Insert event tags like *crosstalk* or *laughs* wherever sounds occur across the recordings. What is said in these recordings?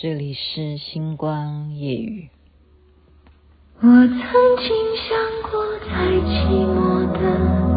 这里是星光夜雨。我曾经想过，在寂寞的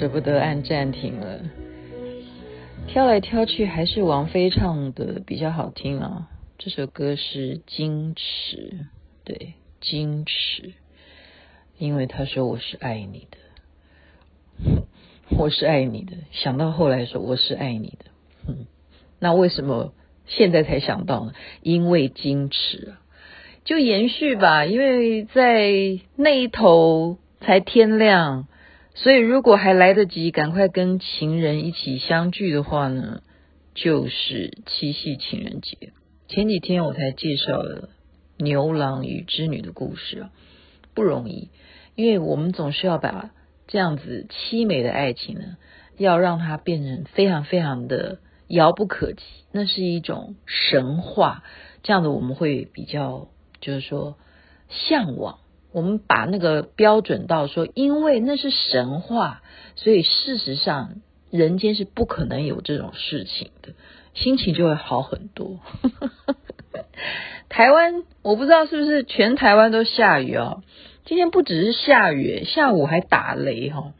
舍不得按暂停了，挑来挑去还是王菲唱的比较好听啊。这首歌是《矜持》，对，《矜持》，因为他说我是爱你的，*laughs* 我是爱你的。想到后来说我是爱你的，那为什么现在才想到呢？因为矜持啊，就延续吧，因为在那一头才天亮。所以，如果还来得及，赶快跟情人一起相聚的话呢，就是七夕情人节。前几天我才介绍了牛郎与织女的故事啊，不容易，因为我们总是要把这样子凄美的爱情呢，要让它变成非常非常的遥不可及，那是一种神话，这样子我们会比较就是说向往。我们把那个标准到说，因为那是神话，所以事实上人间是不可能有这种事情的，心情就会好很多。*laughs* 台湾我不知道是不是全台湾都下雨啊？今天不只是下雨，下午还打雷哈。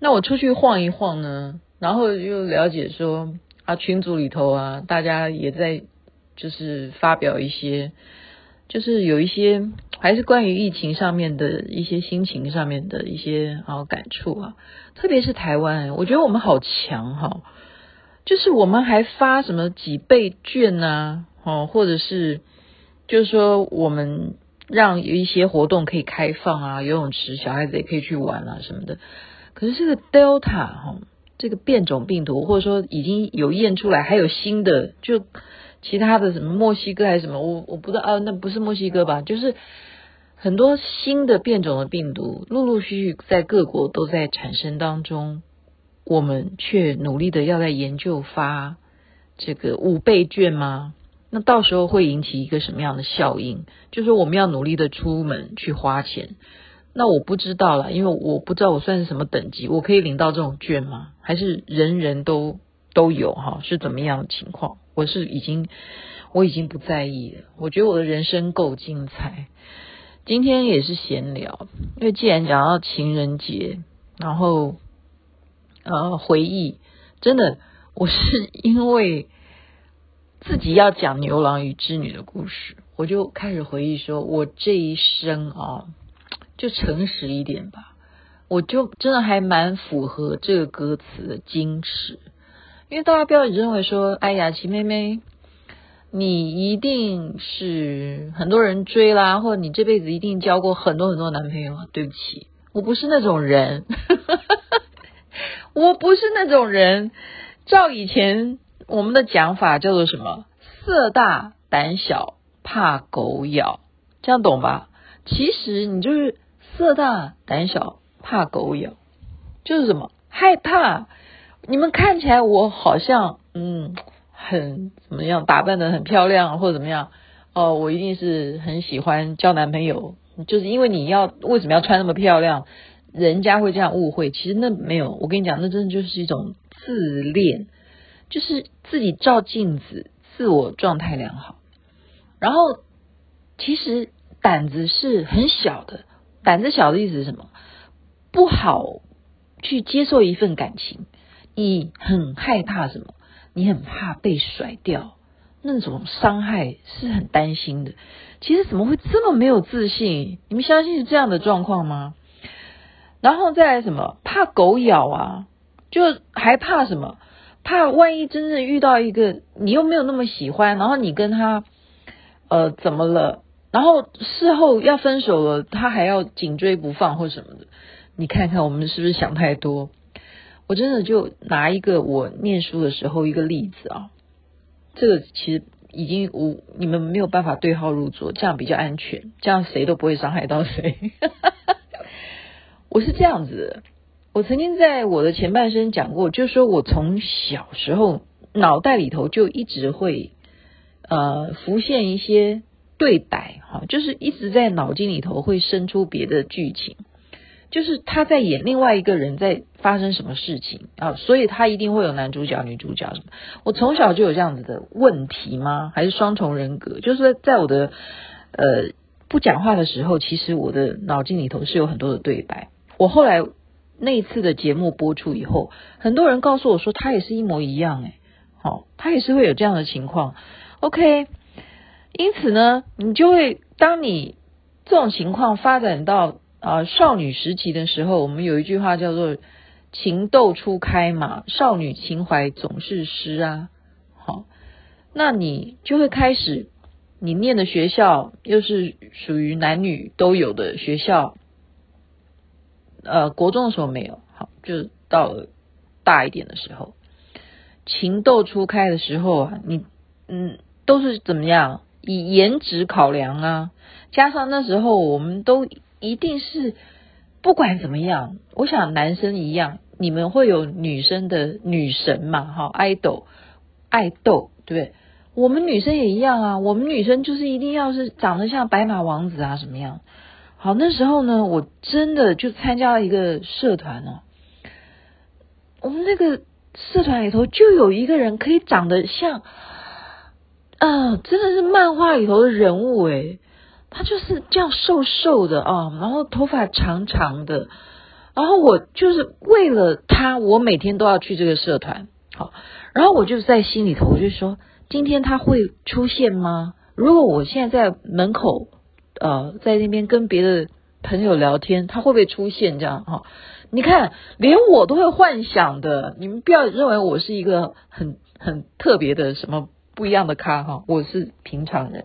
那我出去晃一晃呢，然后又了解说啊，群组里头啊，大家也在就是发表一些。就是有一些还是关于疫情上面的一些心情上面的一些啊感触啊，特别是台湾，我觉得我们好强哈，就是我们还发什么几倍券呐，哦，或者是就是说我们让有一些活动可以开放啊，游泳池小孩子也可以去玩啊什么的。可是这个 Delta 哈，这个变种病毒，或者说已经有验出来，还有新的就。其他的什么墨西哥还是什么，我我不知道啊，那不是墨西哥吧？就是很多新的变种的病毒，陆陆续续在各国都在产生当中，我们却努力的要在研究发这个五倍券吗？那到时候会引起一个什么样的效应？就是我们要努力的出门去花钱，那我不知道了，因为我不知道我算是什么等级，我可以领到这种券吗？还是人人都都有哈？是怎么样的情况？我是已经，我已经不在意了。我觉得我的人生够精彩。今天也是闲聊，因为既然讲到情人节，然后呃回忆，真的，我是因为自己要讲牛郎与织女的故事，我就开始回忆说，我这一生啊，就诚实一点吧，我就真的还蛮符合这个歌词的矜持。因为大家不要认为说，哎呀，齐妹妹，你一定是很多人追啦，或者你这辈子一定交过很多很多男朋友。对不起，我不是那种人，*laughs* 我不是那种人。照以前我们的讲法叫做什么？色大胆小怕狗咬，这样懂吧？其实你就是色大胆小怕狗咬，就是什么？害怕。你们看起来我好像嗯很怎么样，打扮得很漂亮或者怎么样哦，我一定是很喜欢交男朋友，就是因为你要为什么要穿那么漂亮，人家会这样误会。其实那没有，我跟你讲，那真的就是一种自恋，就是自己照镜子，自我状态良好。然后其实胆子是很小的，胆子小的意思是什么？不好去接受一份感情。你很害怕什么？你很怕被甩掉，那种伤害是很担心的。其实怎么会这么没有自信？你们相信是这样的状况吗？然后再来什么？怕狗咬啊，就还怕什么？怕万一真正遇到一个你又没有那么喜欢，然后你跟他呃怎么了？然后事后要分手了，他还要紧追不放或什么的。你看看我们是不是想太多？我真的就拿一个我念书的时候一个例子啊，这个其实已经无你们没有办法对号入座，这样比较安全，这样谁都不会伤害到谁。*laughs* 我是这样子的，我曾经在我的前半生讲过，就是说我从小时候脑袋里头就一直会呃浮现一些对白，哈，就是一直在脑筋里头会生出别的剧情。就是他在演另外一个人在发生什么事情啊，所以他一定会有男主角、女主角什么。我从小就有这样子的问题吗？还是双重人格？就是在我的呃不讲话的时候，其实我的脑筋里头是有很多的对白。我后来那一次的节目播出以后，很多人告诉我说他也是一模一样诶，好，他也是会有这样的情况。OK，因此呢，你就会当你这种情况发展到。啊，少女时期的时候，我们有一句话叫做“情窦初开”嘛，少女情怀总是诗啊。好，那你就会开始，你念的学校又是属于男女都有的学校。呃，国中的时候没有，好，就到大一点的时候，情窦初开的时候啊，你嗯，都是怎么样？以颜值考量啊，加上那时候我们都。一定是不管怎么样，我想男生一样，你们会有女生的女神嘛？哈，爱豆爱豆，对不对？我们女生也一样啊，我们女生就是一定要是长得像白马王子啊，什么样？好，那时候呢，我真的就参加了一个社团哦，我们那个社团里头就有一个人可以长得像，啊、真的是漫画里头的人物诶。他就是这样瘦瘦的啊，然后头发长长的，然后我就是为了他，我每天都要去这个社团，好，然后我就在心里头我就说，今天他会出现吗？如果我现在在门口，呃，在那边跟别的朋友聊天，他会不会出现？这样哈，你看，连我都会幻想的，你们不要认为我是一个很很特别的什么不一样的咖哈，我是平常人。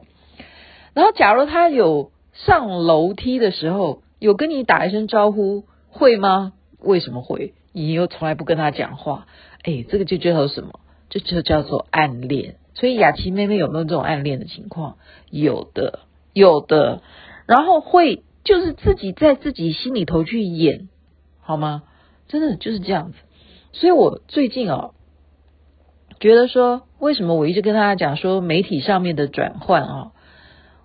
然后，假如他有上楼梯的时候，有跟你打一声招呼，会吗？为什么会？你又从来不跟他讲话，哎，这个就叫做什么？这就叫做暗恋。所以雅琪妹妹有没有这种暗恋的情况？有的，有的。然后会就是自己在自己心里头去演，好吗？真的就是这样子。所以我最近哦，觉得说，为什么我一直跟大家讲说媒体上面的转换啊？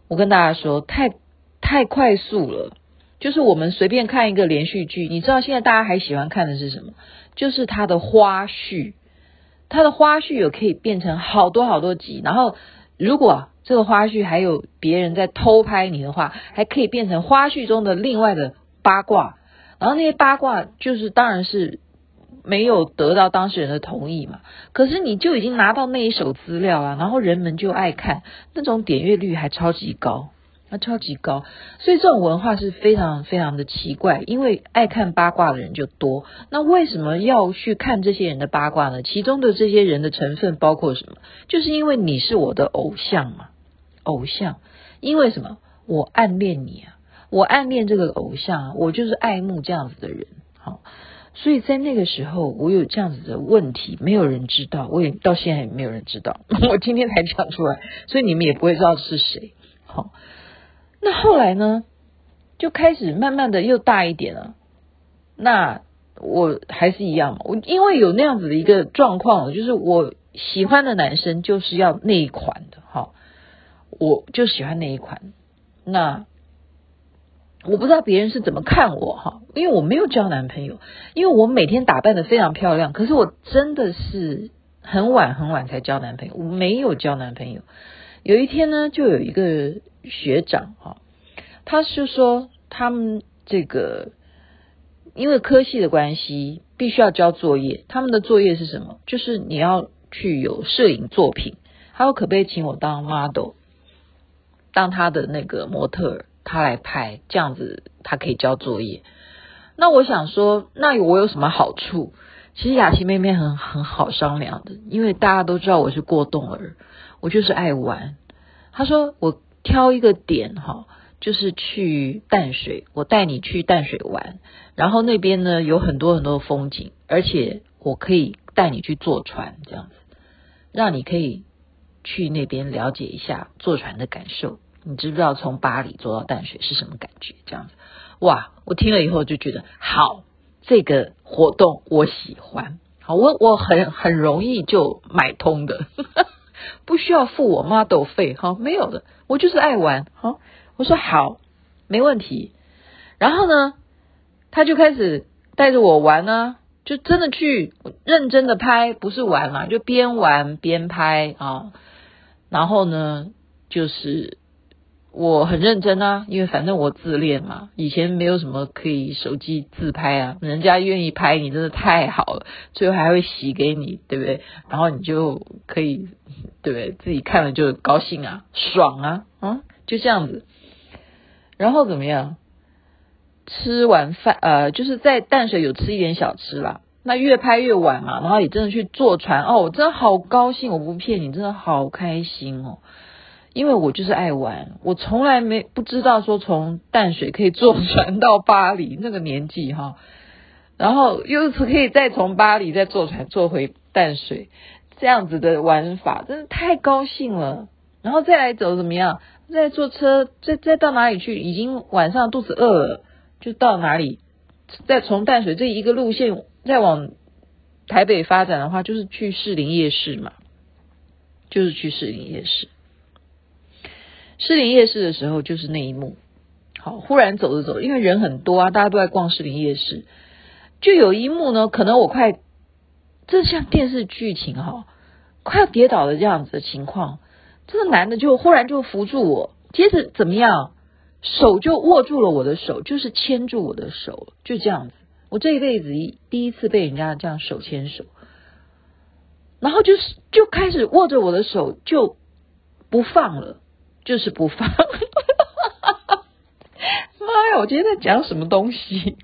我跟大家说，太太快速了。就是我们随便看一个连续剧，你知道现在大家还喜欢看的是什么？就是它的花絮，它的花絮有可以变成好多好多集。然后，如果这个花絮还有别人在偷拍你的话，还可以变成花絮中的另外的八卦。然后那些八卦就是当然是没有得到当事人的同意嘛，可是你就已经拿到那一手资料啊，然后人们就爱看，那种点阅率还超级高，啊超级高，所以这种文化是非常非常的奇怪，因为爱看八卦的人就多，那为什么要去看这些人的八卦呢？其中的这些人的成分包括什么？就是因为你是我的偶像嘛，偶像，因为什么？我暗恋你啊，我暗恋这个偶像啊，我就是爱慕这样子的人，所以在那个时候，我有这样子的问题，没有人知道，我也到现在也没有人知道，*laughs* 我今天才讲出来，所以你们也不会知道是谁。好，那后来呢，就开始慢慢的又大一点了。那我还是一样，我因为有那样子的一个状况，就是我喜欢的男生就是要那一款的，好，我就喜欢那一款。那。我不知道别人是怎么看我哈，因为我没有交男朋友，因为我每天打扮得非常漂亮，可是我真的是很晚很晚才交男朋友，我没有交男朋友。有一天呢，就有一个学长哈，他是说他们这个因为科系的关系，必须要交作业，他们的作业是什么？就是你要去有摄影作品。还有可不可以请我当 model，当他的那个模特儿，他来拍，这样子他可以交作业。那我想说，那我有什么好处？其实雅琪妹妹很很好商量的，因为大家都知道我是过动儿，我就是爱玩。她说我挑一个点哈，就是去淡水，我带你去淡水玩，然后那边呢有很多很多的风景，而且我可以带你去坐船，这样子，让你可以去那边了解一下坐船的感受。你知不知道从巴黎坐到淡水是什么感觉？这样子。哇！我听了以后就觉得好，这个活动我喜欢。好，我我很很容易就买通的，*laughs* 不需要付我 model 费哈，没有的，我就是爱玩。好，我说好，没问题。然后呢，他就开始带着我玩呢，就真的去认真的拍，不是玩嘛，就边玩边拍啊。然后呢，就是。我很认真啊，因为反正我自恋嘛，以前没有什么可以手机自拍啊，人家愿意拍你真的太好了，最后还会洗给你，对不对？然后你就可以，对不对？自己看了就高兴啊，爽啊，嗯，就这样子。然后怎么样？吃完饭，呃，就是在淡水有吃一点小吃啦。那越拍越晚嘛，然后也真的去坐船哦，我真的好高兴，我不骗你，真的好开心哦。因为我就是爱玩，我从来没不知道说从淡水可以坐 *laughs* 船到巴黎那个年纪哈，然后又是可以再从巴黎再坐船坐回淡水，这样子的玩法真的太高兴了。然后再来走怎么样？再坐车再再到哪里去？已经晚上肚子饿了，就到哪里？再从淡水这一个路线再往台北发展的话，就是去士林夜市嘛，就是去士林夜市。士林夜市的时候就是那一幕，好，忽然走着走，因为人很多啊，大家都在逛士林夜市，就有一幕呢，可能我快，这像电视剧情哈，快要跌倒的这样子的情况，这个男的就忽然就扶住我，接着怎么样，手就握住了我的手，就是牵住我的手，就这样子，我这一辈子一第一次被人家这样手牵手，然后就是就开始握着我的手就不放了。就是不放，*laughs* 妈呀！我今天在讲什么东西？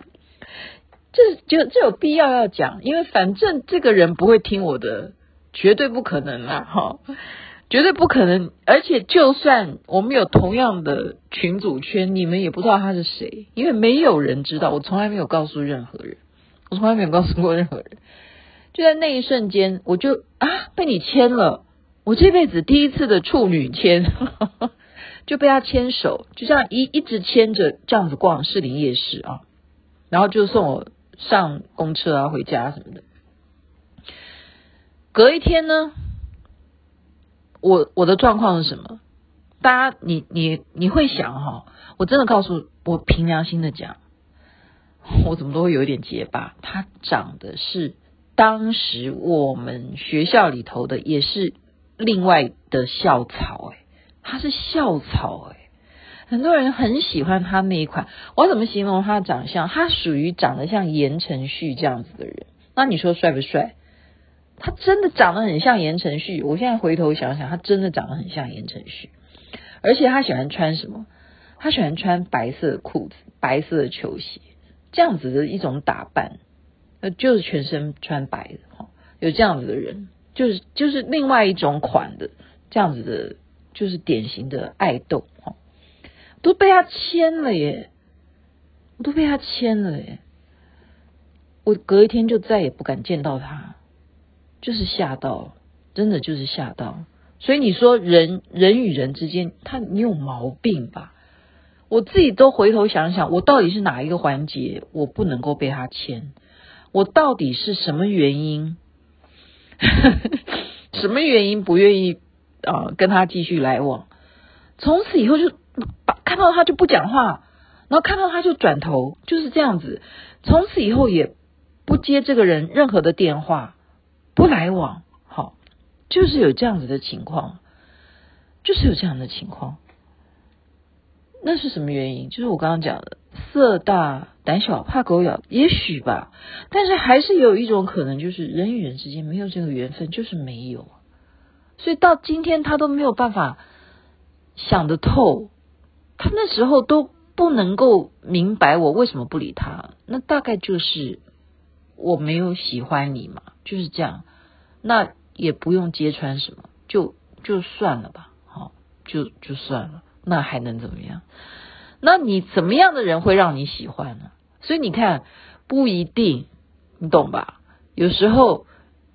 这就这有必要要讲，因为反正这个人不会听我的，绝对不可能啦，哈，绝对不可能。而且就算我们有同样的群组圈，你们也不知道他是谁，因为没有人知道。我从来没有告诉任何人，我从来没有告诉过任何人。就在那一瞬间，我就啊，被你签了。我这辈子第一次的处女牵，就被他牵手，就这样一一直牵着这样子逛士林夜市啊，然后就送我上公车啊回家什么的。隔一天呢，我我的状况是什么？大家你你你会想哈，我真的告诉我凭良心的讲，我怎么都会有一点结巴。他长得是当时我们学校里头的，也是。另外的校草，哎，他是校草，哎，很多人很喜欢他那一款。我怎么形容他的长相？他属于长得像言承旭这样子的人。那你说帅不帅？他真的长得很像言承旭。我现在回头想想，他真的长得很像言承旭。而且他喜欢穿什么？他喜欢穿白色的裤子、白色的球鞋，这样子的一种打扮，呃，就是全身穿白的哈。有这样子的人。就是就是另外一种款的这样子的，就是典型的爱豆哈，都被他签了耶，我都被他签了耶，我隔一天就再也不敢见到他，就是吓到，真的就是吓到。所以你说人人与人之间，他你有毛病吧？我自己都回头想想，我到底是哪一个环节我不能够被他签？我到底是什么原因？*laughs* 什么原因不愿意啊、跟他继续来往？从此以后就把看到他就不讲话，然后看到他就转头，就是这样子。从此以后也不接这个人任何的电话，不来往。好，就是有这样子的情况，就是有这样的情况。那是什么原因？就是我刚刚讲的。色大胆小怕狗咬，也许吧，但是还是有一种可能，就是人与人之间没有这个缘分，就是没有。所以到今天他都没有办法想得透，他那时候都不能够明白我为什么不理他，那大概就是我没有喜欢你嘛，就是这样，那也不用揭穿什么，就就算了吧，好，就就算了，那还能怎么样？那你怎么样的人会让你喜欢呢？所以你看，不一定，你懂吧？有时候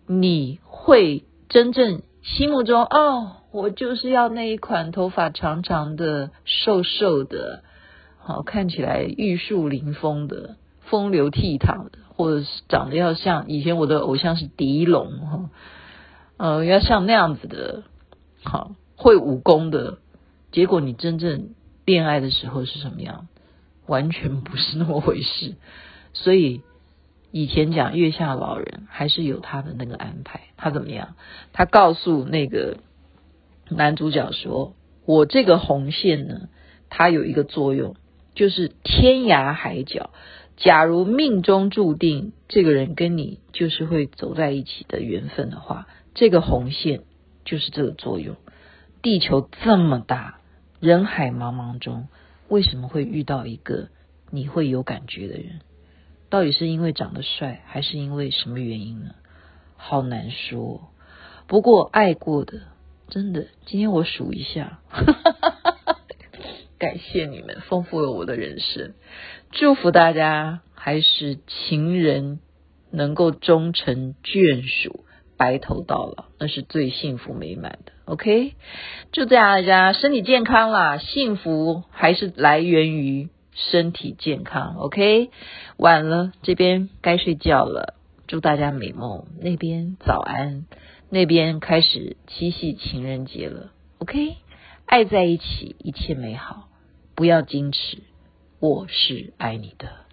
你会真正心目中哦，我就是要那一款头发长长的、瘦瘦的，好看起来玉树临风的、风流倜傥的，或者是长得要像以前我的偶像是狄龙哈，呃，要像那样子的，好会武功的。结果你真正。恋爱的时候是什么样？完全不是那么回事。所以以前讲月下老人还是有他的那个安排。他怎么样？他告诉那个男主角说：“我这个红线呢，它有一个作用，就是天涯海角。假如命中注定这个人跟你就是会走在一起的缘分的话，这个红线就是这个作用。地球这么大。”人海茫茫中，为什么会遇到一个你会有感觉的人？到底是因为长得帅，还是因为什么原因呢？好难说。不过爱过的，真的，今天我数一下，*laughs* 感谢你们，丰富了我的人生。祝福大家，还是情人能够终成眷属。白头到老，那是最幸福美满的。OK，祝，大家身体健康啦，幸福还是来源于身体健康。OK，晚了，这边该睡觉了，祝大家美梦。那边早安，那边开始七夕情人节了。OK，爱在一起，一切美好，不要矜持，我是爱你的。